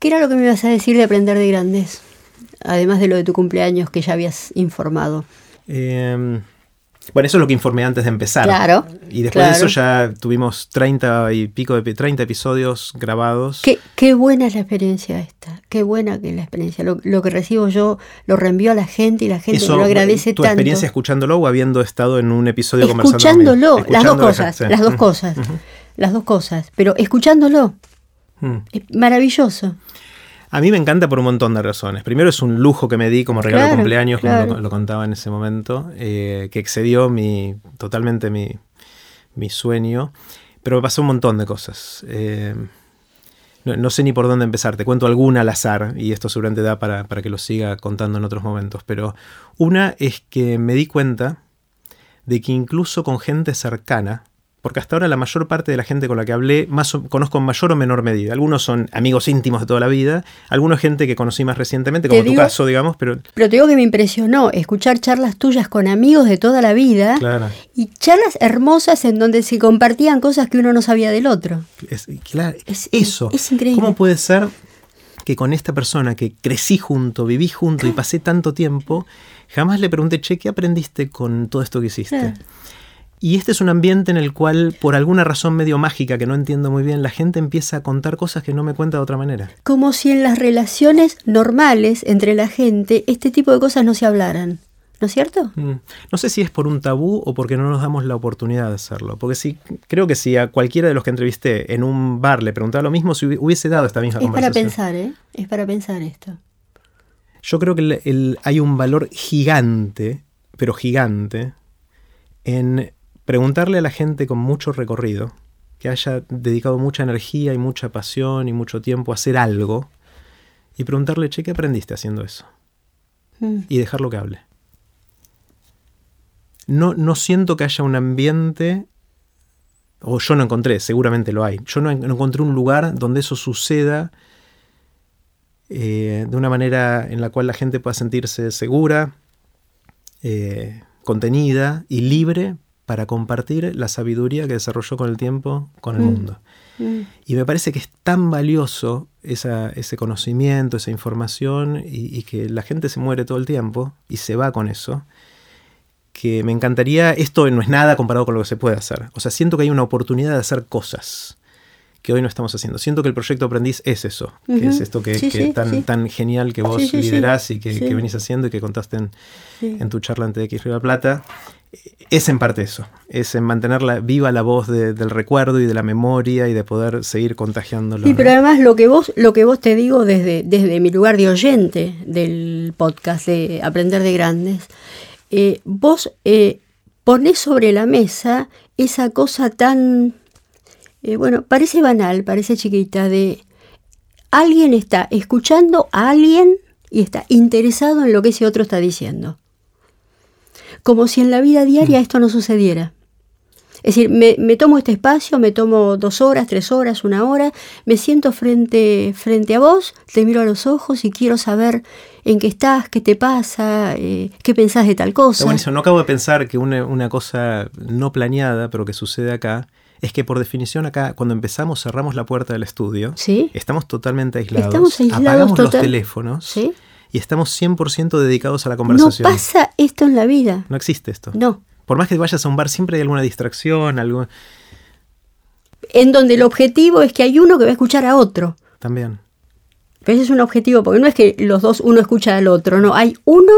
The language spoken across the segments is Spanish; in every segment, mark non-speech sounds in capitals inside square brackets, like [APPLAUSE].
¿Qué era lo que me ibas a decir de aprender de grandes? Además de lo de tu cumpleaños que ya habías informado. Eh, bueno, eso es lo que informé antes de empezar. Claro. Y después claro. de eso ya tuvimos 30 y pico de 30 episodios grabados. Qué, qué buena es la experiencia esta. Qué buena que es la experiencia. Lo, lo que recibo yo lo reenvío a la gente y la gente Eso, me lo agradece ¿Tu tanto. experiencia escuchándolo o habiendo estado en un episodio conversando Escuchándolo, conmigo? las dos cosas, sí. las dos cosas, las dos cosas. Pero escuchándolo, Mm. es maravilloso. A mí me encanta por un montón de razones. Primero es un lujo que me di como regalo de Claro, cumpleaños, como lo, lo contaba en ese momento, eh, que excedió mi, totalmente mi, mi sueño. Pero me pasó un montón de cosas. Eh, no, no sé ni por dónde empezar. Te cuento alguna al azar y esto seguramente da para, para que lo siga contando en otros momentos. Pero una es que me di cuenta de que incluso con gente cercana, porque hasta ahora la mayor parte de la gente con la que hablé más o- conozco en mayor o menor medida. Algunos son amigos íntimos de toda la vida, algunos gente que conocí más recientemente, Te como tu caso, digamos, pero Pero te digo que me impresionó escuchar charlas tuyas con amigos de toda la vida claro, y charlas hermosas en donde se compartían cosas que uno no sabía del otro. es, claro, Es- eso. es increíble. ¿Cómo puede ser que con esta persona que crecí junto, viví junto y pasé tanto tiempo, jamás le pregunté, che, ¿qué aprendiste con todo esto que hiciste? Claro. Y este es un ambiente en el cual, por alguna razón medio mágica que no entiendo muy bien, la gente empieza a contar cosas que no me cuenta de otra manera. Como si en las relaciones normales entre la gente este tipo de cosas no se hablaran. ¿No es cierto? Mm. No sé si es por un tabú o porque no nos damos la oportunidad de hacerlo. Porque sí, creo que si a cualquiera de los que entrevisté en un bar le preguntaba lo mismo, si hubi- hubiese dado esta misma Es para conversación. pensar, ¿eh? Es para pensar esto. Yo creo que el- el- hay un valor gigante, pero gigante, en preguntarle a la gente con mucho recorrido, que haya dedicado mucha energía y mucha pasión y mucho tiempo a hacer algo, y preguntarle, che, ¿qué aprendiste haciendo eso? Mm. y dejarlo que hable. No, no siento que haya un ambiente, o yo no encontré, seguramente lo hay, yo no, en- no encontré un lugar donde eso suceda eh, de una manera en la cual la gente pueda sentirse segura, eh, contenida y libre para compartir la sabiduría que desarrolló con el tiempo con el Mm. mundo. Mm. Y me parece que es tan valioso esa- ese conocimiento, esa información, y, y que la gente se muere todo el tiempo y se va con eso, que me encantaría, esto no es nada comparado con lo que se puede hacer. O sea, siento que hay una oportunidad de hacer cosas que hoy no estamos haciendo. Siento que el proyecto Aprendiz es eso, que es esto que, Sí, que sí, tan, sí. tan genial que vos liderás y que, venís haciendo y que contaste en, tu charla en TX la Plata, es en parte eso, es en mantener la- viva la voz de- del recuerdo y de la memoria y de poder seguir contagiándolo. Sí, pero además lo que vos, lo que vos te digo desde, desde mi lugar de oyente del podcast de Aprender de Grandes, eh, vos eh, ponés sobre la mesa esa cosa tan, eh, bueno, parece banal, parece chiquita, de alguien está escuchando a alguien y está interesado en lo que ese otro está diciendo. Como si en la vida diaria Mm. esto no sucediera. Es decir, me, me tomo este espacio, me tomo dos horas, tres horas, una hora, me siento frente, frente a vos, te miro a los ojos y quiero saber en qué estás, qué te pasa, eh, qué pensás de tal Está cosa. buenísimo. No acabo de pensar que una, una cosa no planeada, pero que sucede acá, es que por definición acá, cuando empezamos, cerramos la puerta del estudio, ¿Sí? estamos totalmente aislados, Estamos aislados apagamos los total- teléfonos ¿Sí? Y estamos 100% dedicados a la No conversación. pasa esto en la vida. No existe esto. No. Por más que vayas a un bar, siempre hay alguna distracción, algo En donde el objetivo es que hay uno que va a escuchar a otro. también. Pero ese es un objetivo, porque no es que los dos, uno escucha al otro, no. Hay uno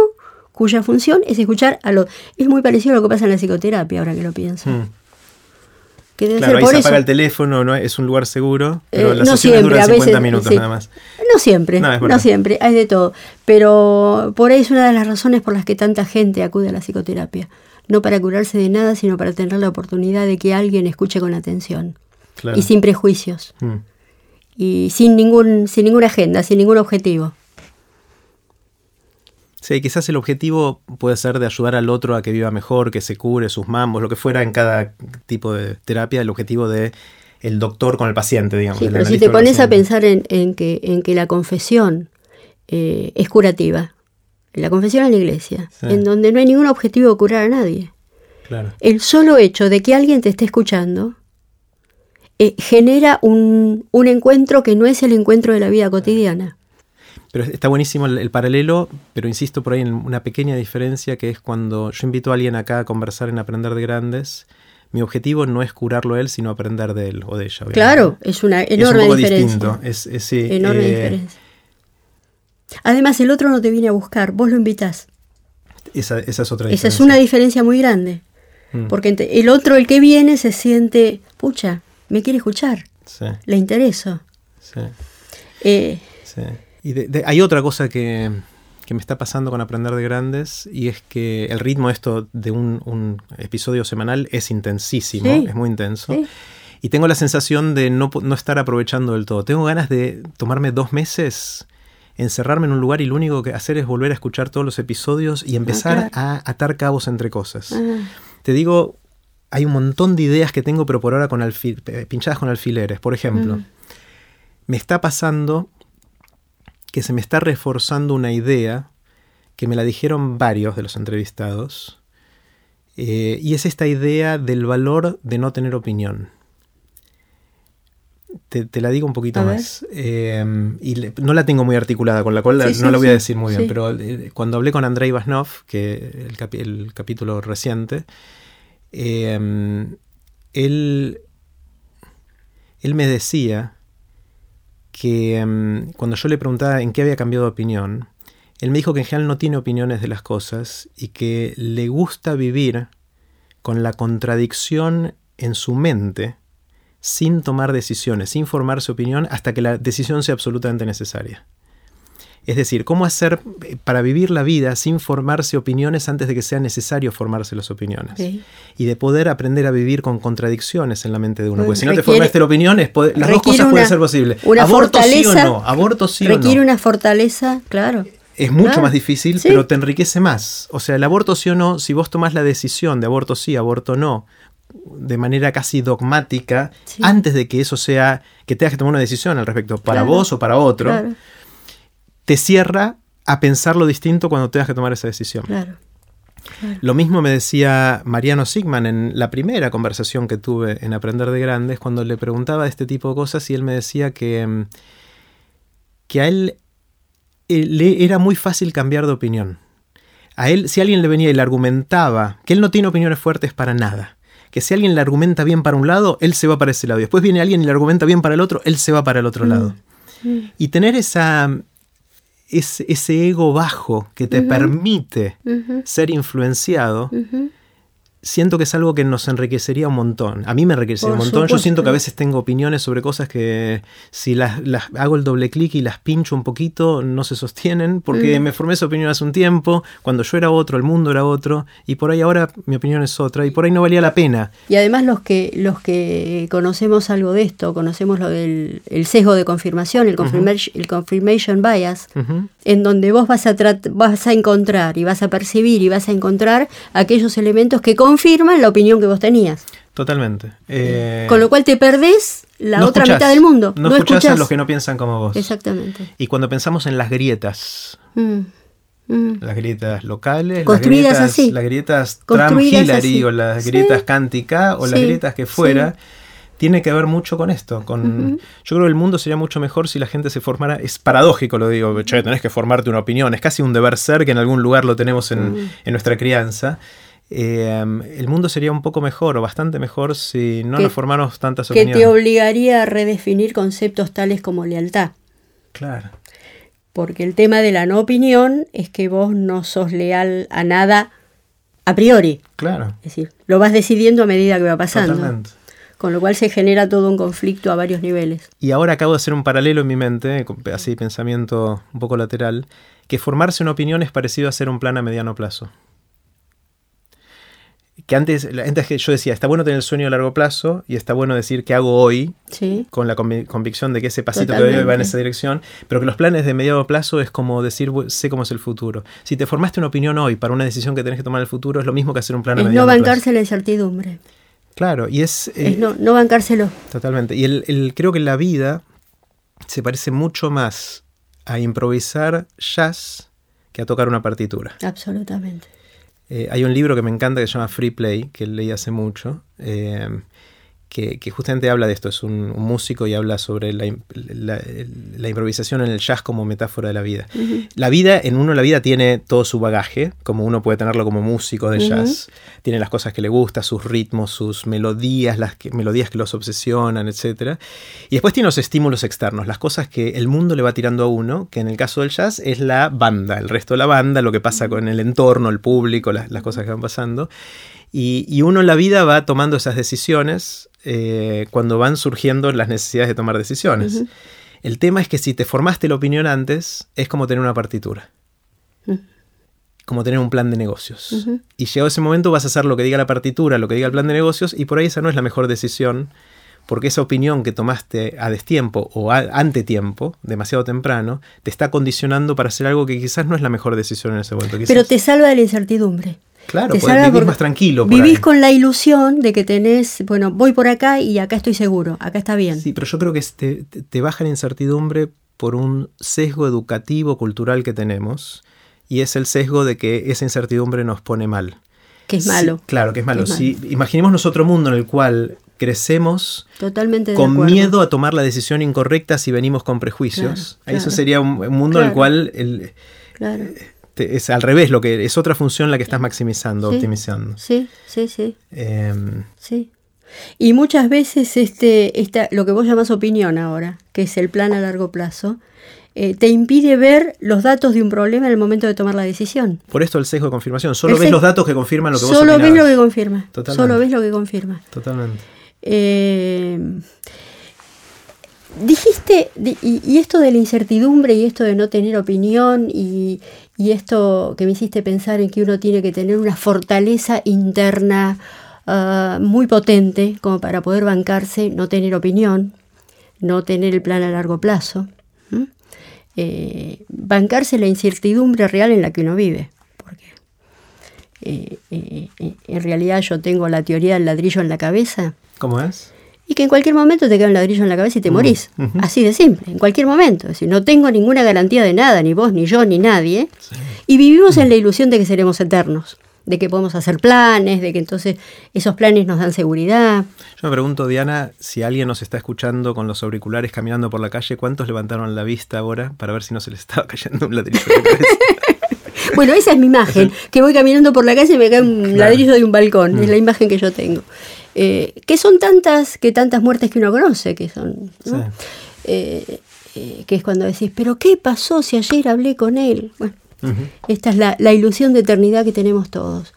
cuya función es escuchar al otro. Es muy parecido a lo que pasa en la psicoterapia, ahora que lo pienso. Mm. Que debe Claro, ser ahí por se eso. apaga el teléfono, ¿no? es un lugar seguro, pero Eh, las no sesiones siempre, duran a 50 veces, minutos sí. nada más. No siempre, No, siempre, hay de todo. Pero por ahí es una de las razones por las que tanta gente acude a la psicoterapia. No para curarse de nada, sino para tener la oportunidad de que alguien escuche con atención Claro. y sin prejuicios Mm. y sin ningún sin ninguna agenda, sin ningún objetivo. Sí, quizás el objetivo puede ser de ayudar al otro a que viva mejor, que se cure sus mambos, lo que fuera en cada tipo de terapia, el objetivo de el doctor con el paciente, digamos. Sí, pero si te pones a pensar en, en que, en que la confesión eh, es curativa, la confesión en la iglesia, Sí. en donde no hay ningún objetivo de curar a nadie. Claro. El solo hecho de que alguien te esté escuchando eh, genera un, un encuentro que no es el encuentro de la vida cotidiana. Pero está buenísimo el, el, paralelo, pero insisto por ahí en una pequeña diferencia que es cuando yo invito a alguien acá a conversar en Aprender de Grandes, mi objetivo no es curarlo él, sino aprender de él o de ella. Obviamente. Claro, es una enorme es un poco diferencia. distinto. Es, es, sí, enorme eh, diferencia. Además, el otro no te viene a buscar, vos lo invitas. Esa, esa es otra Esa diferencia. es una diferencia muy grande. Mm, Porque el otro, el que viene, se siente, pucha, me quiere escuchar, sí, le intereso. sí, Eh, sí. Y de- de- hay otra cosa que, que me está pasando con Aprender de Grandes y es que el ritmo esto de un, un episodio semanal es intensísimo, Sí. es muy intenso. sí, Y tengo la sensación de no, no estar aprovechando del todo. Tengo ganas de tomarme dos meses, encerrarme en un lugar y lo único que hacer es volver a escuchar todos los episodios y empezar claro. a atar cabos entre cosas. ah, Te digo, hay un montón de ideas que tengo, pero por ahora con eh, pinchadas con alfileres. Por ejemplo, Mm. me está pasando que se me está reforzando una idea que me la dijeron varios de los entrevistados, eh, y es esta idea del valor de no tener opinión. Te, te la digo un poquito A más. Eh, y le- no la tengo muy articulada, con la cual la- Sí, no la voy a decir muy bien, pero eh, cuando hablé con Andrei Vasnov, que el, capi- el capítulo reciente, él, él me decía que mm, cuando yo le preguntaba en qué había cambiado de opinión, él me dijo que en general no tiene opiniones de las cosas y que le gusta vivir con la contradicción en su mente sin tomar decisiones, sin formar su opinión hasta que la decisión sea absolutamente necesaria. Es decir, cómo hacer eh, para vivir la vida sin formarse opiniones antes de que sea necesario formarse las opiniones. Y de poder aprender a vivir con contradicciones en la mente de uno. Porque si no te formaste la opinión, es poder- las dos cosas pueden ser posibles. una Aborto sí o no, aborto sí o Requiere no. una fortaleza, claro. Es mucho Claro. más difícil, Sí. pero te enriquece más. O sea, el aborto sí o no, si vos tomás la decisión de aborto sí, aborto no, de manera casi dogmática, Sí. antes de que eso sea, que tengas que tomar una decisión al respecto, para Claro. vos o para otro, Claro, te cierra a pensar lo distinto cuando tengas que tomar esa decisión. claro. claro. Lo mismo me decía Mariano Sigman en la primera conversación que tuve en Aprender de Grandes, cuando le preguntaba de este tipo de cosas y él me decía que, mm, que a él eh, le era muy fácil cambiar de opinión. A él, si alguien le venía y le argumentaba que él no tiene opiniones fuertes para nada, que si alguien le argumenta bien para un lado, él se va para ese lado, y después viene alguien y le argumenta bien para el otro, él se va para el otro lado. Mm. Y tener esa, ese, ese ego bajo que te permite ser influenciado. Siento que es algo que nos enriquecería un montón. A mí me enriquecería Por un montón. Yo siento que a veces tengo opiniones sobre cosas que si las, las hago el doble clic y las pincho un poquito, no se sostienen, porque Mm. me formé esa opinión hace un tiempo, cuando yo era otro, el mundo era otro, y por ahí ahora mi opinión es otra, y por ahí no valía la pena. Y además los que, los que conocemos algo de esto, conocemos lo del el sesgo de confirmación, el, confirmation, el confirmation bias, en donde vos vas a, vas a encontrar y vas a percibir y vas a encontrar aquellos elementos que confirman la opinión que vos tenías. Totalmente. Eh, Con lo cual te perdés la no otra escuchás, mitad del mundo. No, escuchás a los que no piensan como vos. Exactamente. Y cuando pensamos en las grietas, Mm, mm. las grietas locales, Construidas las grietas, así. las grietas Trump-Hillary o las Sí. grietas Cántica o las Sí, grietas que sí. fuera, tiene que ver mucho con esto. Con, Ujú. Yo creo que el mundo sería mucho mejor si la gente se formara. Es paradójico, lo digo, che, tenés que formarte una opinión. Es casi un deber ser que en algún lugar lo tenemos en, Mm. en nuestra crianza. Eh, el mundo sería un poco mejor o bastante mejor si no Que- nos formáramos tantas Que opiniones. te obligaría a redefinir conceptos tales como lealtad. Claro. Porque el tema de la no opinión es que vos no sos leal a nada a priori. Claro. Es decir, lo vas decidiendo a medida que va pasando. Totalmente. Con lo cual se genera todo un conflicto a varios niveles. Y ahora acabo de hacer un paralelo en mi mente, así pensamiento un poco lateral, que formarse una opinión es parecido a hacer un plan a mediano plazo. Que antes, antes que yo decía, está bueno tener el sueño a largo plazo y está bueno decir qué hago hoy Sí. con la convi- convicción de que ese pasito que doy va en Totalmente. esa dirección, pero que los planes de mediano plazo es como decir, "Bu- sé cómo es el futuro. Si te formaste una opinión hoy para una decisión que tenés que tomar en el futuro, es lo mismo que hacer un plan a Es mediano no plazo. bancarse la incertidumbre. Claro, y es... eh, Es no, no bancárselo. Totalmente. Y el, el- creo que la vida se parece mucho más a improvisar jazz que a tocar una partitura. Absolutamente. Eh, hay un libro que me encanta que se llama Free Play, que leí hace mucho, eh, que, justamente habla de esto, es un, músico y habla sobre la, improvisación en el jazz como metáfora de la vida. La vida, en uno la vida tiene todo su bagaje, como uno puede tenerlo como músico de jazz, tiene las cosas que le gustan, sus ritmos, sus melodías, las melodías que los obsesionan, etc. Y después tiene los estímulos externos, las cosas que el mundo le va tirando a uno, que en el caso del jazz es la banda, el resto de la banda, lo que pasa con el entorno, el público, las, cosas que van pasando. Y, uno en la vida va tomando esas decisiones eh, cuando van surgiendo las necesidades de tomar decisiones. El tema es que si te formaste la opinión antes, es como tener una partitura. Como tener un plan de negocios. Y llegado ese momento vas a hacer lo que diga la partitura, lo que diga el plan de negocios, y por ahí esa no es la mejor decisión, porque esa opinión que tomaste a destiempo o a antetiempo, demasiado temprano, te está condicionando para hacer algo que quizás no es la mejor decisión en ese momento. Pero te salva de la incertidumbre. Claro, vivir más tranquilo. vivís con la ilusión de que tenés, bueno, voy por acá y acá estoy seguro, acá está bien. Sí, pero yo creo que te, te baja la incertidumbre por un sesgo educativo, cultural que tenemos, y es el sesgo de que esa incertidumbre nos pone mal. Que es malo. claro, que es malo. Si imaginemos otro mundo en el cual crecemos Totalmente con miedo a tomar la decisión incorrecta si venimos con prejuicios. Eso sería un, mundo en el cual el, es al revés, lo que es otra función la que estás maximizando, optimizando. Sí, sí, sí. Em, sí. Y muchas veces este, esta, lo que vos llamás opinión ahora, que es el plan a largo plazo, eh, te impide ver los datos de un problema en el momento de tomar la decisión. Por esto el sesgo de confirmación. Solo ves los datos que confirman lo que vos Solo ves lo que confirma. Solo ves lo que confirma. Totalmente. Eh, dijiste, y, esto de la incertidumbre y esto de no tener opinión y, esto que me hiciste pensar en que uno tiene que tener una fortaleza interna ah, muy potente como para poder bancarse, no tener opinión, no tener el plan a largo plazo, eh, bancarse la incertidumbre real en la que uno vive. Porque eh, eh, en realidad yo tengo la teoría del ladrillo en la cabeza. ¿Cómo es? Y que en cualquier momento te cae un ladrillo en la cabeza y te morís. Así de simple, en cualquier momento. Es decir, no tengo ninguna garantía de nada, ni vos, ni yo, ni nadie. Y vivimos en la ilusión de que seremos eternos, de que podemos hacer planes, de que entonces esos planes nos dan seguridad. Yo me pregunto, Diana, si alguien nos está escuchando con los auriculares caminando por la calle, ¿cuántos levantaron la vista ahora para ver si no se les estaba [LAUGHS] cayendo un ladrillo en la cabeza? [LAUGHS] Bueno, esa es mi imagen, [LAUGHS] que voy caminando por la calle y me cae un ladrillo de un balcón, es la imagen que yo tengo. Eh, que son tantas, que tantas muertes que uno conoce, que son, eh, eh, que es cuando decís, pero ¿qué pasó si ayer hablé con él? Bueno, esta es la, ilusión de eternidad que tenemos todos.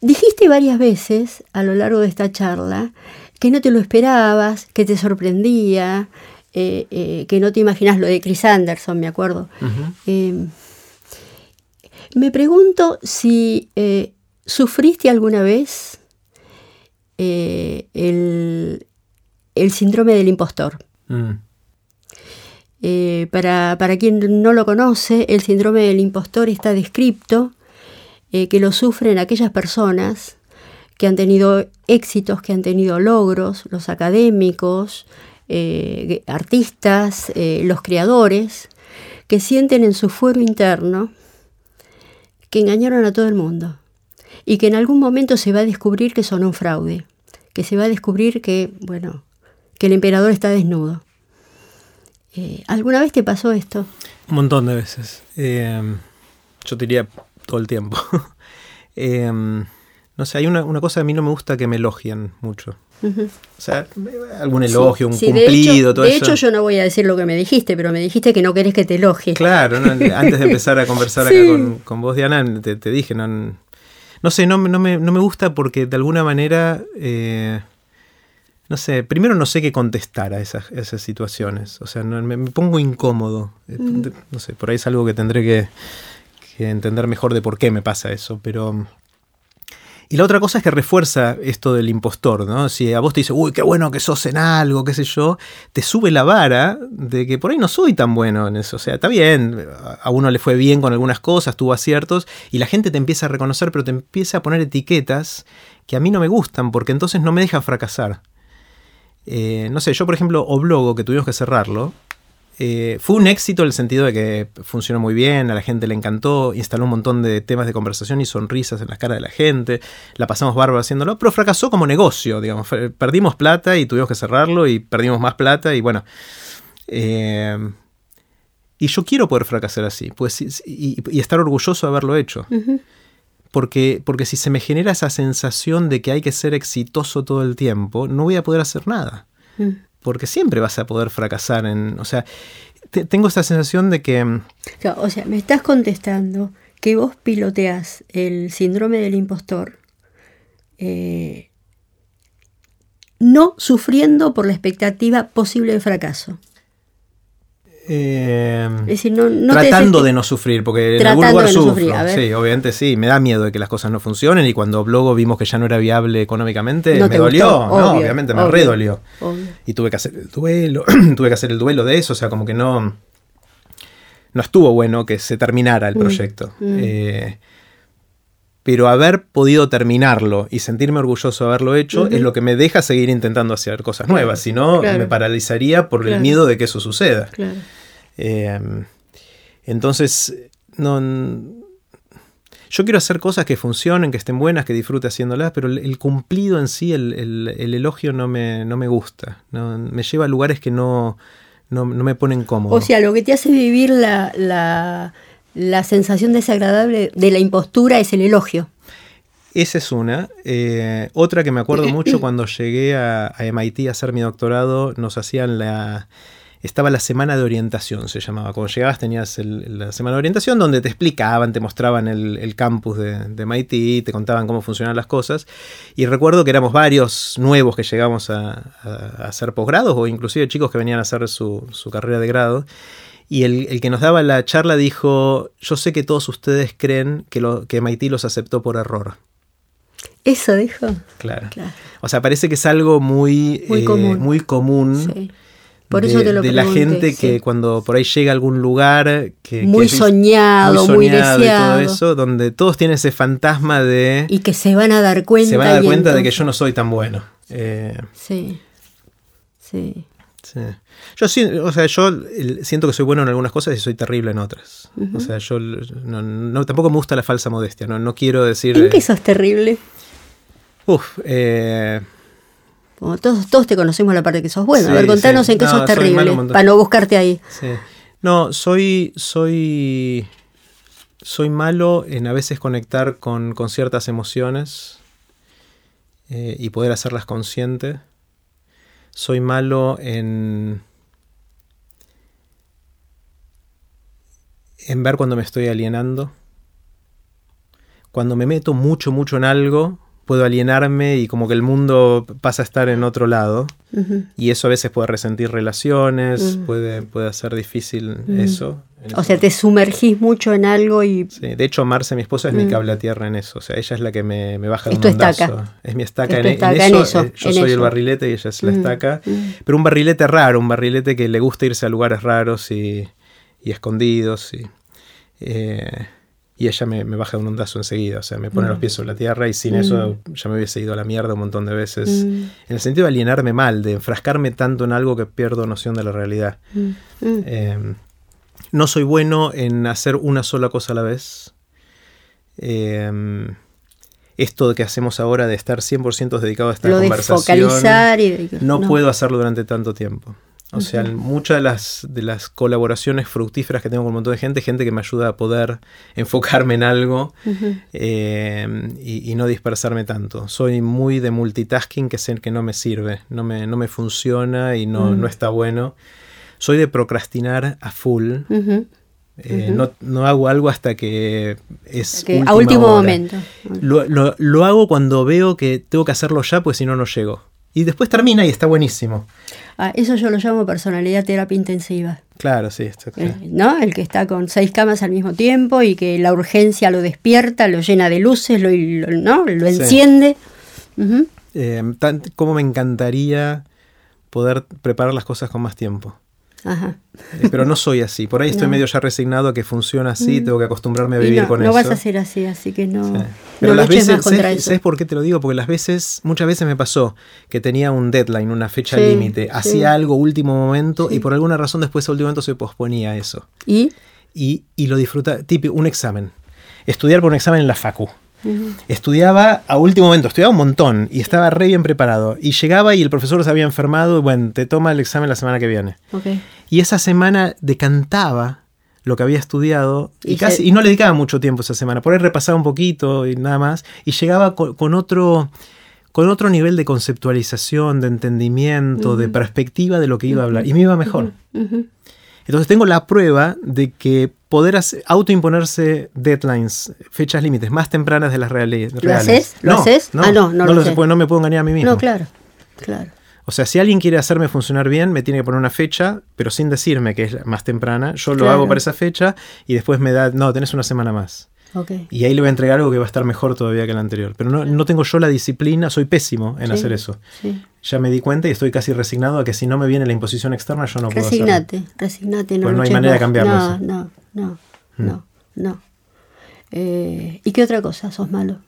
dijiste varias veces a lo largo de esta charla que no te lo esperabas, que te sorprendía, que no te imaginas lo de Chris Anderson, me acuerdo. me pregunto si sufriste alguna vez eh, el, síndrome del impostor. Mm. Eh, para, quien no lo conoce, el síndrome del impostor está descrito eh, que lo sufren aquellas personas que han tenido éxitos, que han tenido logros, los académicos, artistas, los creadores, que sienten en su fuero interno que engañaron a todo el mundo, y que en algún momento se va a descubrir que son un fraude, que se va a descubrir que, bueno, que el emperador está desnudo. Eh, ¿Alguna vez te pasó esto? Un montón de veces. Eh, yo diría todo el tiempo. [LAUGHS] Eh, no sé, hay una, cosa que a mí no me gusta que me elogien mucho. O sea, algún elogio, un cumplido, todo eso. De hecho, yo no voy a decir lo que me dijiste, pero me dijiste que no querés que te elogie. Claro, antes de [LAUGHS] empezar a conversar acá con, con, vos, Diana, te, te dije, no, no sé, no, no, me, no me gusta porque de alguna manera, eh, no sé, primero no sé qué contestar a esas, esas situaciones. O sea, me, pongo incómodo. Eh, mm. No sé, por ahí es algo que tendré que, que entender mejor de por qué me pasa eso, pero y la otra cosa es que refuerza esto del impostor, ¿no? Si a vos te dice, uy, qué bueno que sos en algo, qué sé yo, te sube la vara de que por ahí no soy tan bueno en eso. O sea, está bien, a uno le fue bien con algunas cosas, tuvo aciertos, y la gente te empieza a reconocer, pero te empieza a poner etiquetas que a mí no me gustan, porque entonces no me dejan fracasar. Eh, no sé, yo por ejemplo, Oblogo, que tuvimos que cerrarlo, eh, fue un éxito en el sentido de que funcionó muy bien, a la gente le encantó, instaló un montón de temas de conversación y sonrisas en las caras de la gente, la pasamos bárbaro haciéndolo, pero fracasó como negocio, digamos, perdimos plata y tuvimos que cerrarlo y perdimos más plata y bueno. Eh, y yo quiero poder fracasar así, pues, y, estar orgulloso de haberlo hecho. Porque, porque si se me genera esa sensación de que hay que ser exitoso todo el tiempo, no voy a poder hacer nada. Mm. Porque siempre vas a poder fracasar en. O sea, tengo esta sensación de que. Mm, o sea, me estás contestando que vos piloteas el síndrome del impostor. Eh, no sufriendo por la expectativa posible de fracaso. Eh, tratando de no sufrir, porque en algún lugar sufro. sí, obviamente sí. Me da miedo de que las cosas no funcionen y cuando luego vimos que ya no era viable económicamente, me dolió. no, obviamente me redolió. Y tuve que hacer el duelo, [CLEARS THROAT] tuve que hacer el duelo de eso, o sea, como que no. No estuvo bueno que se terminara el mm, proyecto. Mm. Eh, pero haber podido terminarlo y sentirme orgulloso de haberlo hecho es lo que me deja seguir intentando hacer cosas nuevas. Si no, me paralizaría por el miedo de que eso suceda. Em, entonces, no, yo quiero hacer cosas que funcionen, que estén buenas, que disfrute haciéndolas, pero el, cumplido en sí, el, elogio no me, no me gusta. me lleva a lugares que no, no, me ponen cómodo. O sea, lo que te hace vivir la, la, la sensación desagradable de la impostura es el elogio. Esa es una. Eh, otra que me acuerdo mucho cuando llegué a, a MIT a hacer mi doctorado, nos hacían la estaba la semana de orientación, se llamaba. Cuando llegabas tenías la semana de orientación donde te explicaban, te mostraban el, campus de, de, MIT, te contaban cómo funcionaban las cosas. Y recuerdo que éramos varios nuevos que llegamos a, hacer posgrados o inclusive chicos que venían a hacer su, carrera de grado. Y el, que nos daba la charla dijo, yo sé que todos ustedes creen que, lo, que MIT los aceptó por error. Eso dijo. Claro. O sea, parece que es algo muy, muy común. Muy común de, la gente que cuando por ahí llega a algún lugar que muy soñado, muy, deseado, y todo eso, donde todos tienen ese fantasma de y que se van a dar cuenta, se van a dar cuenta de que yo no soy tan bueno. Eh, sí, sí. Yo sí, o sea, yo siento que soy bueno en algunas cosas y soy terrible en otras. O sea, yo no, tampoco me gusta la falsa modestia, no, no quiero decir. ¿En qué sos terrible? Uf, eh, todos, todos te conocemos la parte que sos bueno. a ver, contanos en qué sos terrible, para no buscarte ahí. No, soy, soy, soy malo en a veces conectar con, ciertas emociones eh, y poder hacerlas conscientes. Soy malo en, en ver cuando me estoy alienando. Cuando me meto mucho, mucho en algo, puedo alienarme y como que el mundo pasa a estar en otro lado. Y eso a veces puede resentir relaciones, puede, puede hacer difícil eso. O sea, te sumergís mucho en algo y... Sí, de hecho Marce, mi esposa, es mi cable a tierra en eso. O sea, ella es la que me, me baja el un estaca. Es mi estaca, en, eso. Eh, yo soy el barrilete y ella es la estaca. Pero un barrilete raro, un barrilete que le gusta irse a lugares raros y, y escondidos. Y, eh, y ella me, baja de un ondazo enseguida, o sea, me pone los mm. pies sobre la tierra y sin eso mm. ya me hubiese ido a la mierda un montón de veces. Mm. En el sentido de alienarme mal, de enfrascarme tanto en algo que pierdo noción de la realidad. Em, no soy bueno en hacer una sola cosa a la vez. Em, esto que hacemos ahora de estar 100% dedicado a esta Lo conversación, de focalizar y no, puedo hacerlo durante tanto tiempo. O sea, muchas de las, de las colaboraciones fructíferas que tengo con un montón de gente, gente que me ayuda a poder [LAUGHS] enfocarme en algo eh, y, no dispersarme tanto. Soy muy de multitasking, que es el que no me sirve, no me, no me funciona y no, no está bueno. Soy de procrastinar a full. Eh, no, no, hago algo hasta que es. a último momento. Lo, lo, lo, hago cuando veo que tengo que hacerlo ya, pues si no, no llego. Y después termina y está buenísimo. Ah, eso yo lo llamo personalidad terapia intensiva. Claro, sí. Está claro. Eh, ¿No? El que está con seis camas al mismo tiempo y que la urgencia lo despierta, lo llena de luces, lo, ¿no? lo enciende. Eh, ¿Cómo me encantaría poder preparar las cosas con más tiempo? Ajá. Eh, pero no soy así. Por ahí estoy No. medio ya resignado a que funciona así, Mm. tengo que acostumbrarme a vivir no, con no eso. vas a ser así, así que no, Sí. no Pero las veces, ¿sabes, por qué te lo digo? Porque las veces, muchas veces me pasó que tenía un deadline, una fecha Sí, límite, hacía algo último momento y por alguna razón después a último momento se posponía eso. ¿Y? Y, y lo disfrutaba, tipo un examen. Estudiar por un examen en la facu. Estudiaba a último momento, estudiaba un montón y estaba re bien preparado. Y llegaba y el profesor se había enfermado y bueno, te toma el examen la semana que viene. Y esa semana decantaba lo que había estudiado y, Y casi, y no le dedicaba mucho tiempo esa semana. Por ahí repasaba un poquito y nada más. Y llegaba con, con otro, con otro nivel de conceptualización, de entendimiento, de perspectiva de lo que iba a hablar. Y me iba mejor. Entonces tengo la prueba de que poder hacer- autoimponerse deadlines, fechas límites más tempranas de las reales. haces? ¿Lo haces? No, Ah, no, no lo lo sé. no me puedo engañar a mí mismo. No, claro, claro. O sea, si alguien quiere hacerme funcionar bien, me tiene que poner una fecha, pero sin decirme que es más temprana. Yo lo hago para esa fecha y después me da, no, tenés una semana más. Y ahí le voy a entregar algo que va a estar mejor todavía que el anterior. Pero no, no tengo yo la disciplina, soy pésimo en Sí, hacer eso. Sí. Ya me di cuenta y estoy casi resignado a que si no me viene la imposición externa, yo no puedo hacerlo. Resignate, resignate. No, Pues no hay manera de cambiarlo No, eso. no, no, Mm. no, no. Eh, ¿Y qué otra cosa sos malo?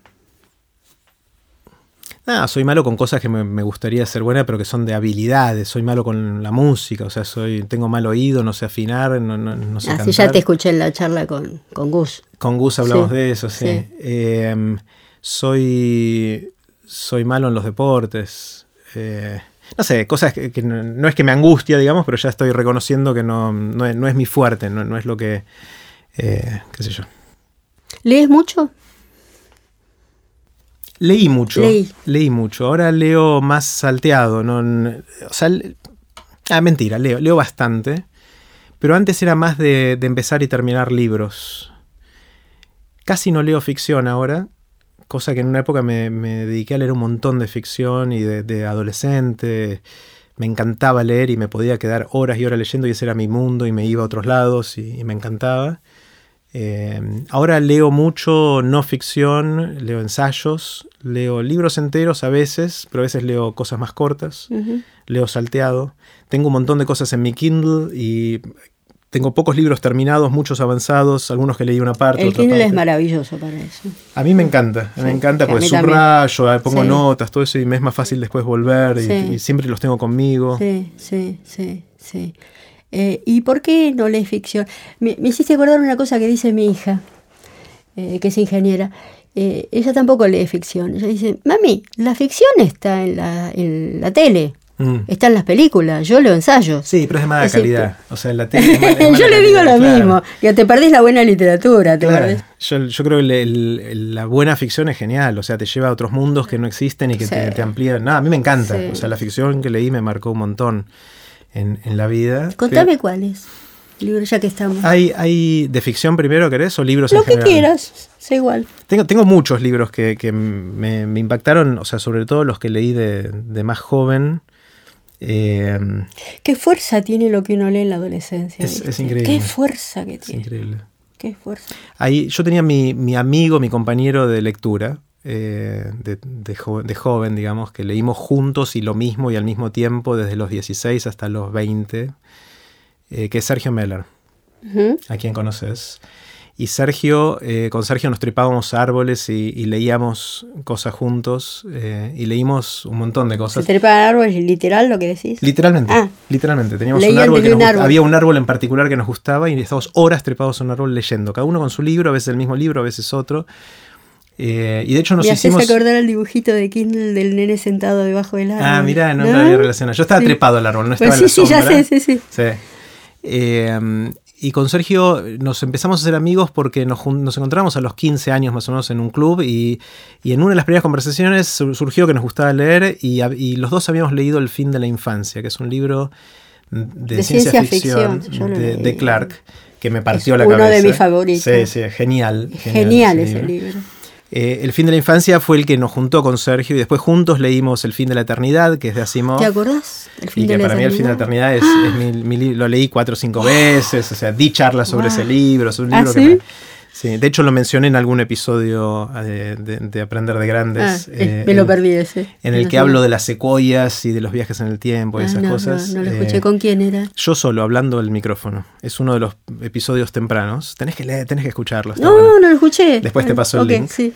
Ah, soy malo con cosas que me, me gustaría ser buena, pero que son de habilidades. Soy malo con la música, o sea, soy tengo mal oído, no sé afinar, no, no, no sé Así cantar. Ya te escuché en la charla con, con Gus. Con Gus hablamos Sí, de eso, sí. sí. Eh, soy, soy malo en los deportes. Eh, no sé, cosas que, que no, no es que me angustia, digamos, pero ya estoy reconociendo que no, no, es, no es mi fuerte, no, no es lo que... eh, qué sé yo. ¿Lees mucho? Leí mucho. Leí. Leí mucho. Ahora leo más salteado. No, o sea, le- ah, mentira, leo, leo bastante. Pero antes era más de, de empezar y terminar libros. Casi no leo ficción ahora. Cosa que en una época me, me dediqué a leer un montón de ficción y de, de adolescente. Me encantaba leer y me podía quedar horas y horas leyendo y ese era mi mundo y me iba a otros lados y, y me encantaba. Eh, ahora leo mucho no ficción, leo ensayos, leo libros enteros a veces, pero a veces leo cosas más cortas, Ujú. leo salteado. Tengo un montón de cosas en mi Kindle y tengo pocos libros terminados, muchos avanzados, algunos que leí una parte. El otra Kindle es maravilloso para eso. A mí me encanta, Sí, me encanta porque mí también. subrayo, eh, pongo Sí. notas, todo eso y me es más fácil después volver y, siempre los tengo conmigo. Sí, sí, sí, sí. Eh, ¿Y por qué no lees ficción? Me, me hiciste acordar una cosa que dice mi hija, eh, que es ingeniera. Eh, ella tampoco lee ficción. Ella dice, mami, la ficción está en la, en la tele, Mm. está en las películas, yo leo ensayos. Sí, pero es de mala Es decir, calidad. O sea, la tele es mala- es [LAUGHS] mala yo le digo lo claro. mismo, que te perdés la buena literatura, te Claro, yo, yo creo que el- el- el- la buena ficción es genial, o sea, te lleva a otros mundos que no existen y que Sí. te, te amplían. No, a mí me encanta, Sí. o sea, la ficción que leí me marcó un montón en, en la vida. Contame Pero cuál es, libro ya que estamos. ¿Hay, ¿Hay de ficción primero, querés, o libros lo en que general? quieras, sé igual. Tengo, tengo muchos libros que, que me, me impactaron, o sea, sobre todo los que leí de, de más joven. Eh, Qué fuerza tiene lo que uno lee en la adolescencia. Es- es increíble. Qué fuerza que es tiene. increíble. Qué fuerza. Ahí, yo tenía mi, mi amigo, mi compañero de lectura, eh, de, de jo- de joven, digamos, que leímos juntos y lo mismo y al mismo tiempo desde los 16 hasta los 20, eh, que es Sergio Meller, a quien conoces. Y Sergio, eh, con Sergio nos trepábamos árboles y, y leíamos cosas juntos y leímos un montón de Se cosas. trepan árboles, literal lo que decís. Literalmente, Ah. literalmente. Teníamos un árbol que un había un árbol en particular que nos gustaba y estábamos horas trepados en un árbol leyendo, cada uno con su libro, a veces el mismo libro, a veces otro. Eh, y de hecho nos Me hicimos. acordar al dibujito de Kindle del nene sentado debajo del árbol. Ah, mirá, no, lo había relacionado. Yo estaba Sí. trepado al árbol, no Pues estaba sí, en sí, la ya sombra. sé, sí, sí. Sí. Eh, y con Sergio nos empezamos a ser amigos porque nos, nos encontramos a los 15 años más o menos en un club y, y en una de las primeras conversaciones sur- surgió que nos gustaba leer y, los dos habíamos leído El fin de la infancia, que es un libro de, De ciencia, ciencia ficción, de, de Clark, que me partió Es la uno de cabeza. mis favoritos. Sí, sí, genial. Genial ese libro. Eh, el fin de la infancia fue el que nos juntó con Sergio y después juntos leímos El fin de la eternidad, que es de Asimov. ¿Te acordás? El Y que para mí el fin de la eternidad es, es mi, mi lo leí cuatro o cinco [GASPS] veces, o sea, di charlas sobre Wow. ese libro, es un ¿Ah, libro que sí? me- Sí, de hecho lo mencioné en algún episodio eh, de, Aprender de Grandes. Ah, eh, me lo perdí ese. En el que hablo de las secuoyas y de los viajes en el tiempo y ah, esas cosas. No, lo escuché. ¿Con quién era? Yo solo, hablando del micrófono. Es uno de los episodios tempranos. Tenés que leer, tenés que escucharlo. No, no lo escuché. Después te paso el link. Sí.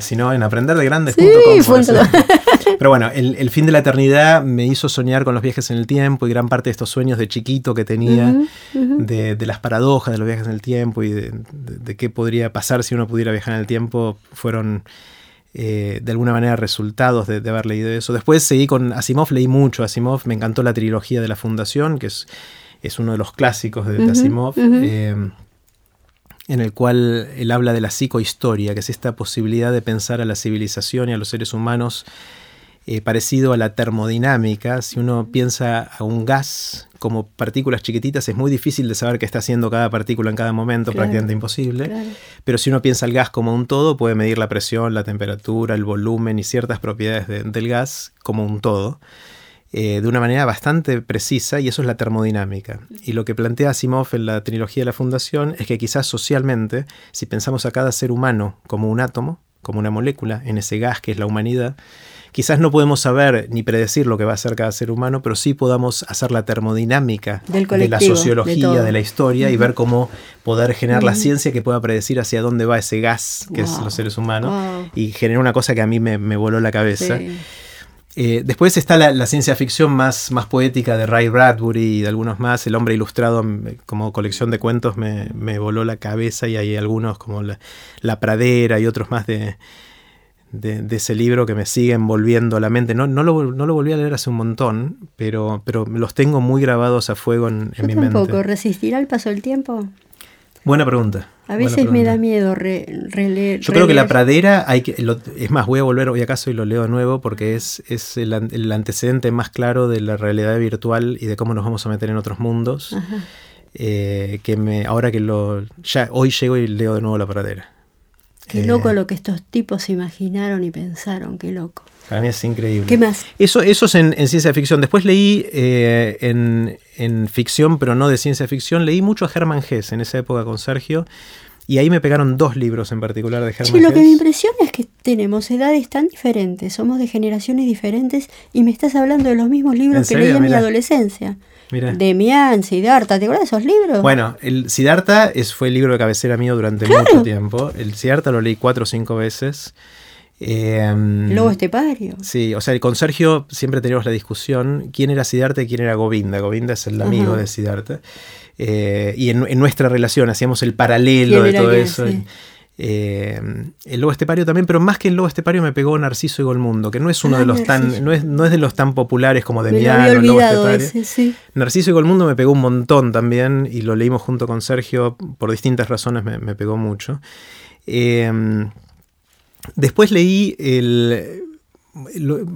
si no, en aprenderdegrandes.com. Sí, [LAUGHS] Pero bueno, el, fin de la eternidad me hizo soñar con los viajes en el tiempo y gran parte de estos sueños de chiquito que tenía, De, las paradojas de los viajes en el tiempo y de, qué podría pasar si uno pudiera viajar en el tiempo, fueron eh, de alguna manera resultados de, haber leído eso. Después seguí con Asimov, leí mucho Asimov, me encantó la trilogía de la Fundación, que es, es uno de los clásicos de, Asimov. Eh, en el cual él habla de la psicohistoria, que es esta posibilidad de pensar a la civilización y a los seres humanos eh, parecido a la termodinámica. Si uno piensa a un gas como partículas chiquititas, es muy difícil de saber qué está haciendo cada partícula en cada momento, prácticamente imposible. Pero si uno piensa al gas como un todo, puede medir la presión, la temperatura, el volumen y ciertas propiedades del gas como un todo. Eh, de una manera bastante precisa y eso es la termodinámica. Y lo que plantea Asimov en la trilogía de la Fundación es que quizás socialmente, si pensamos a cada ser humano como un átomo, como una molécula, en ese gas que es la humanidad, Quizás no podemos saber ni predecir lo que va a hacer cada ser humano, pero sí podamos hacer la termodinámica de la sociología, de, la historia y ver cómo poder generar la ciencia que pueda predecir hacia dónde va ese gas que es los seres humanos y generar una cosa que a mí me, voló la cabeza. Eh, después está la, ciencia ficción más, más poética de Ray Bradbury y de algunos más. El hombre ilustrado como colección de cuentos me, voló la cabeza y hay algunos como la Pradera y otros más de, de, ese libro que me sigue envolviendo la mente. No, no, lo, no lo volví a leer hace un montón, pero, pero los tengo muy grabados a fuego en, mi mente. poco ¿resistirá el paso del tiempo? Buena pregunta. A veces me da miedo releer. Yo creo que la pradera hay que. es más, voy a volver hoy acaso y lo leo de nuevo porque es, es el, antecedente más claro de la realidad virtual y de cómo nos vamos a meter en otros mundos. Eh, que me, ahora que lo. Ya hoy llego y leo de nuevo la pradera. Qué loco eh, lo que estos tipos imaginaron y pensaron, qué loco. Para mí es increíble. ¿Qué más? Eso, eso es en, ciencia ficción. Después leí eh, en, ficción, pero no de ciencia ficción, leí mucho a Hermann Hesse en esa época con Sergio. Y ahí me pegaron dos libros en particular de Hermann sí, lo que me impresiona es que tenemos edades tan diferentes, somos de generaciones diferentes y me estás hablando de los mismos libros que leí en mi adolescencia. Demián, Siddhartha, ¿te acuerdas de esos libros? Bueno, el Siddhartha es, fue el libro de cabecera mío durante mucho tiempo. El Siddhartha lo leí cuatro o cinco veces. Eh, Lobo Estepario. Sí, o sea, con Sergio siempre teníamos la discusión quién era Siddhartha y quién era Govinda. Govinda es el amigo de Siddhartha. Eh, y en, nuestra relación hacíamos el paralelo de todo eso. Eh, el lobo estepario también, pero más que el lobo estepario me pegó Narciso y Golmundo, que no es uno de los tan, no es, no es, de los tan populares como Demiano, el lobo estepario. Narciso y Golmundo me pegó un montón también, y lo leímos junto con Sergio, por distintas razones me, pegó mucho. Em, después leí el,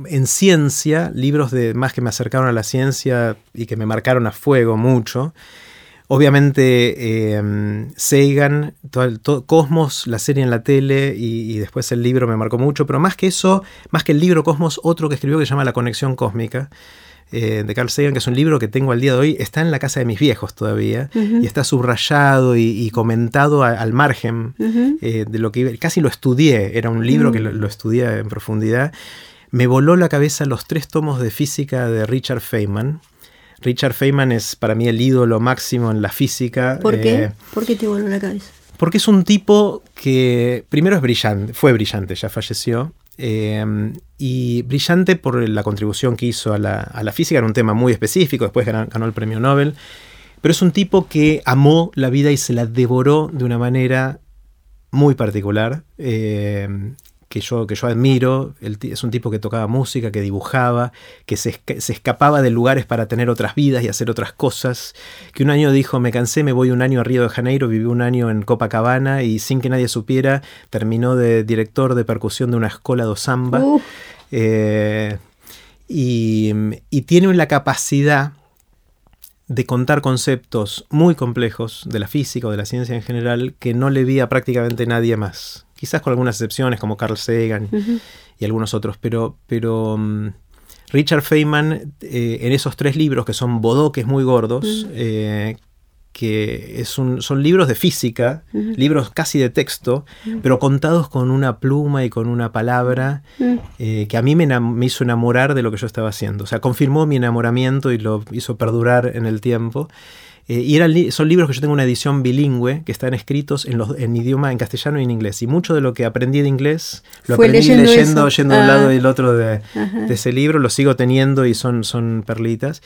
en ciencia, libros de más que me acercaron a la ciencia y que me marcaron a fuego mucho. Obviamente, eh, Sagan, todo, Cosmos, la serie en la tele y, después el libro me marcó mucho, pero más que eso, más que el libro Cosmos, otro que escribió que se llama La Conexión Cósmica. Eh, de Carl Sagan, que es un libro que tengo al día de hoy, está en la casa de mis viejos todavía y está subrayado y, comentado al margen eh, de lo que casi lo estudié, era un libro que mm. lo, estudié en profundidad. Me voló la cabeza los tres tomos de física de Richard Feynman. Richard Feynman es para mí el ídolo máximo en la física. ¿Por qué? Eh, ¿Por qué te voló la cabeza? Porque es un tipo que primero es brillante, fue brillante, ya falleció. Eh, y brillante por la contribución que hizo a la, física, en un tema muy específico, después ganó, el premio Nobel. Pero es un tipo que amó la vida y se la devoró de una manera muy particular. Eh, que yo, que yo admiro. es un tipo que tocaba música, que dibujaba, que se, escapaba de lugares para tener otras vidas y hacer otras cosas. Que un año dijo, me cansé, me voy un año a Río de Janeiro, viví un año en Copacabana y sin que nadie supiera, terminó de director de percusión de una escuela de samba. Eh, y, y tiene la capacidad de contar conceptos muy complejos de la física o de la ciencia en general que no le vi a prácticamente nadie más quizás con algunas excepciones como Carl Sagan y algunos otros, pero, pero mm, Richard Feynman eh, en esos tres libros que son bodoques muy gordos, eh, que es un, son libros de física, libros casi de texto, pero contados con una pluma y con una palabra eh, que a mí me, me, hizo enamorar de lo que yo estaba haciendo. O sea, confirmó mi enamoramiento y lo hizo perdurar en el tiempo. Eh, y eran son libros que yo tengo una edición bilingüe que están escritos en, los, en idioma en castellano y en inglés. Y mucho de lo que aprendí de inglés lo aprendí leyendo, leyendo, yendo de un lado y el otro de, de, ese libro. Lo sigo teniendo y son, son perlitas.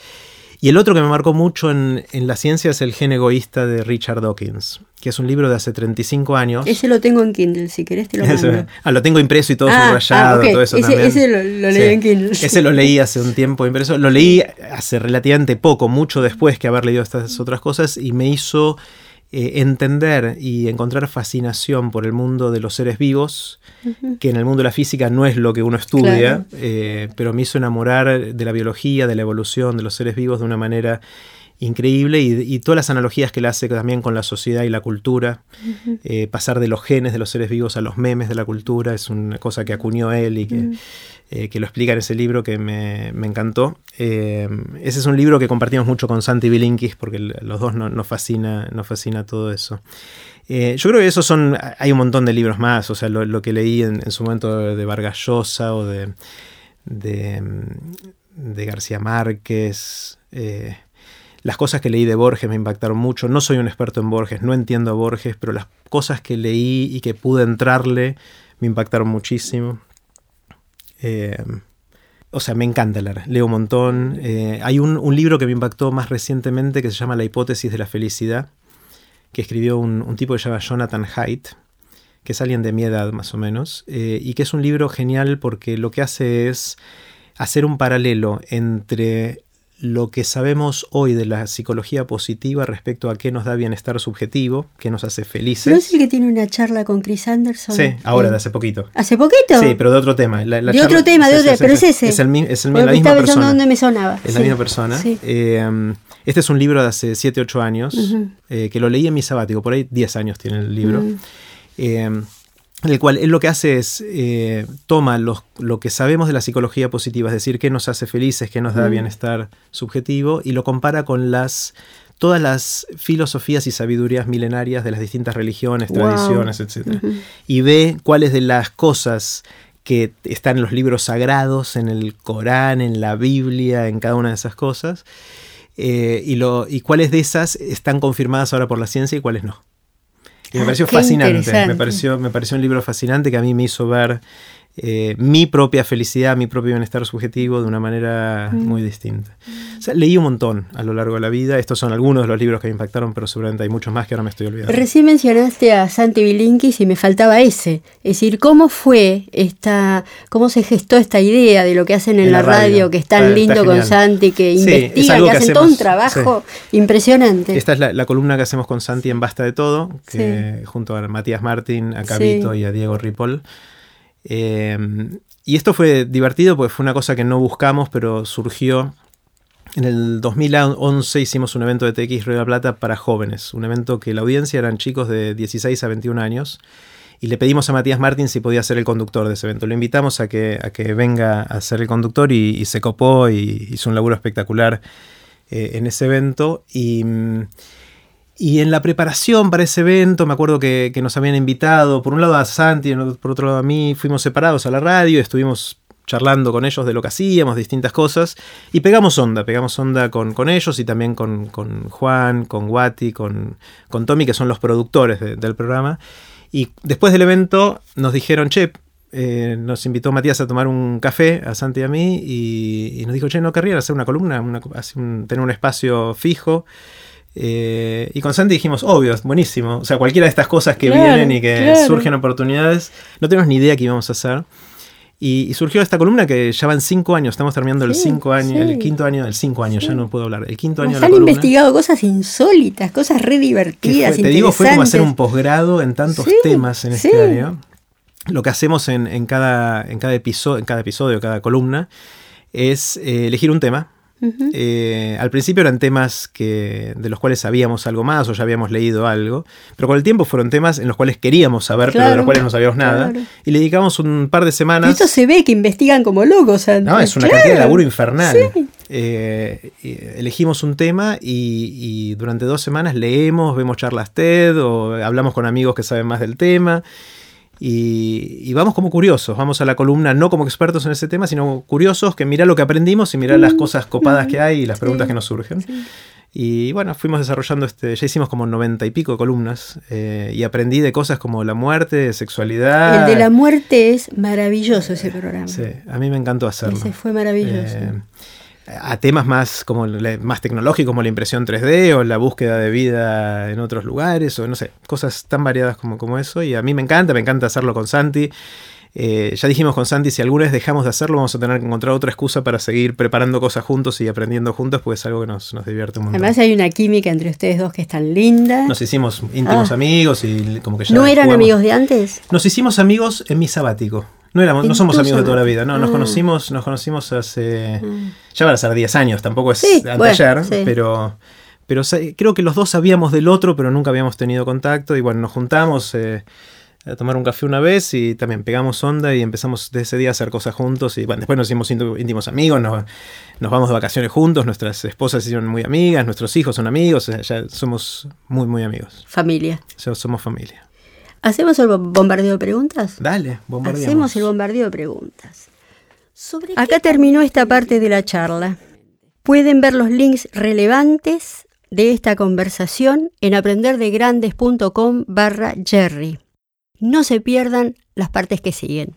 Y el otro que me marcó mucho en, la ciencia es El gen egoísta de Richard Dawkins, que es un libro de hace 35 años. Ese lo tengo en Kindle, si querés te lo mando. ah, lo tengo impreso y todo ah, subrayado, ah, todo eso ese, Ese lo, leí en Kindle. Ese lo leí hace un tiempo impreso. Lo leí hace relativamente poco, mucho después que haber leído estas otras cosas, y me hizo eh, entender y encontrar fascinación por el mundo de los seres vivos, que en el mundo de la física no es lo que uno estudia, eh, pero me hizo enamorar de la biología, de la evolución de los seres vivos de una manera increíble y, todas las analogías que le hace también con la sociedad y la cultura. Eh, pasar de los genes de los seres vivos a los memes de la cultura es una cosa que acuñó él y que, eh, que lo explica en ese libro que me, encantó. Eh, ese es un libro que compartimos mucho con Santi Bilinkis porque los dos nos, fascina, nos fascina todo eso. yo creo que esos son, hay un montón de libros más, o sea, lo, que leí en, su momento de Vargas Llosa o de, de, de García Márquez. Las cosas que leí de Borges me impactaron mucho. No soy un experto en Borges, no entiendo a Borges, pero las cosas que leí y que pude entrarle me impactaron muchísimo. Eh, o sea, me encanta leer, leo un montón. Eh, hay un, libro que me impactó más recientemente que se llama La hipótesis de la felicidad, que escribió un, tipo que se llama Jonathan Haidt, que es alguien de mi edad más o menos, eh, y que es un libro genial porque lo que hace es hacer un paralelo entre lo que sabemos hoy de la psicología positiva respecto a qué nos da bienestar subjetivo, qué nos hace felices. ¿No es el que tiene una charla con Chris Anderson? Sí, ahora, de hace poquito. ¿Hace poquito? Sí, pero de otro tema. de otro tema, de otro, pero es ese. Es, el, es el, la misma persona. dónde me sonaba. Es la misma persona. Eh, este es un libro de hace 7, 8 años, eh, que lo leí en mi sabático, por ahí 10 años tiene el libro. Eh, en el cual él lo que hace es eh, toma lo que sabemos de la psicología positiva, es decir, qué nos hace felices, qué nos da bienestar subjetivo, y lo compara con las todas las filosofías y sabidurías milenarias de las distintas religiones, tradiciones, etc. Y ve cuáles de las cosas que están en los libros sagrados, en el Corán, en la Biblia, en cada una de esas cosas, eh, y, lo, y cuáles de esas están confirmadas ahora por la ciencia y cuáles no. Y me ah, pareció fascinante, me pareció, me pareció un libro fascinante que a mí me hizo ver eh, mi propia felicidad, mi propio bienestar subjetivo de una manera mm. muy distinta. leí un montón a lo largo de la vida. Estos son algunos de los libros que me impactaron, pero seguramente hay muchos más que ahora me estoy olvidando. Recién mencionaste a Santi Bilinkis y me faltaba ese. Es decir, ¿cómo fue esta, cómo se gestó esta idea de lo que hacen en, la, radio, que es tan lindo con Santi, que investiga, que, hacen todo un trabajo impresionante? Esta es la, columna que hacemos con Santi en Basta de Todo, que junto a Matías Martín, a Cabito y a Diego Ripoll. Em, y esto fue divertido porque fue una cosa que no buscamos, pero surgió. En el 2011 hicimos un evento de TX Río de la Plata para jóvenes, un evento que la audiencia eran chicos de 16 a 21 años, y le pedimos a Matías Martín si podía ser el conductor de ese evento. Lo invitamos a que, a que venga a ser el conductor y, se copó y hizo un laburo espectacular eh, en ese evento. Y. Y en la preparación para ese evento, me acuerdo que, nos habían invitado, por un lado a Santi, por otro lado a mí, fuimos separados a la radio, estuvimos charlando con ellos de lo que hacíamos, distintas cosas, y pegamos onda, pegamos onda con, con ellos y también con, con, Juan, con Guati, con, con Tommy, que son los productores del programa. Y después del evento nos dijeron, che, eh, nos invitó Matías a tomar un café, a Santi y a mí, y, nos dijo, che, ¿no querrían hacer una columna, tener un espacio fijo? Eh, y con Santi dijimos, obvio, buenísimo. O sea, cualquiera de estas cosas que vienen y que surgen oportunidades, no tenemos ni idea qué íbamos a hacer. Y, surgió esta columna que ya van cinco años, estamos terminando el cinco año, el quinto año, el cinco años, ya no puedo hablar, el quinto año de la han investigado cosas insólitas, cosas re divertidas. te digo, fue como hacer un posgrado en tantos temas en este año. Lo que hacemos en, cada, en, cada episodio, en cada episodio, cada columna, es eh, elegir un tema eh, al principio eran temas que, de los cuales sabíamos algo más o ya habíamos leído algo, pero con el tiempo fueron temas en los cuales queríamos saber, pero de los cuales no sabíamos nada. Y le dedicamos un par de semanas. esto se ve que investigan como locos. no, es una cantidad de laburo infernal. eh, elegimos un tema y, durante dos semanas leemos, vemos charlas TED o hablamos con amigos que saben más del tema. Y, vamos como curiosos, vamos a la columna no como expertos en ese tema, sino curiosos que mira lo que aprendimos y mira las mm, cosas copadas que hay y las preguntas que nos surgen. Y bueno, fuimos desarrollando, este, ya hicimos como noventa y pico columnas eh, y aprendí de cosas como la muerte, sexualidad. El de la muerte es maravilloso ese programa. Sí, a mí me encantó hacerlo. Ese fue maravilloso. Eh, a temas más como más tecnológicos como la impresión 3D o la búsqueda de vida en otros lugares o no sé, cosas tan variadas como, como eso. Y a mí me encanta, me encanta hacerlo con Santi eh, ya dijimos con Santi, si alguna vez dejamos de hacerlo, vamos a tener que encontrar otra excusa para seguir preparando cosas juntos y aprendiendo juntos, pues es algo que nos, nos divierte un montón. Además hay una química entre ustedes dos que es tan linda. Nos hicimos íntimos ah. amigos y como que ya... ¿No eran amigos de antes? Nos hicimos amigos en mi sabático. No, éramos, no somos amigos de toda la vida, no, nos conocimos, nos conocimos hace... Ah. Ya van a ser 10 años, tampoco es anteayer, pero pero creo que los dos sabíamos del otro, pero nunca habíamos tenido contacto y bueno, nos juntamos, eh, a tomar un café una vez y también pegamos onda y empezamos desde ese día a hacer cosas juntos y bueno, después nos hicimos íntimos amigos, nos, vamos de vacaciones juntos, nuestras esposas se hicieron muy amigas, nuestros hijos son amigos, ya somos muy, muy amigos. Familia. Ya somos familia. ¿Hacemos el bombardeo de preguntas? Dale, bombardeamos. Hacemos el bombardeo de preguntas. Acá terminó esta parte de la charla. Pueden ver los links relevantes de esta conversación en aprenderdegrandes.com barra Jerry. No se pierdan las partes que siguen.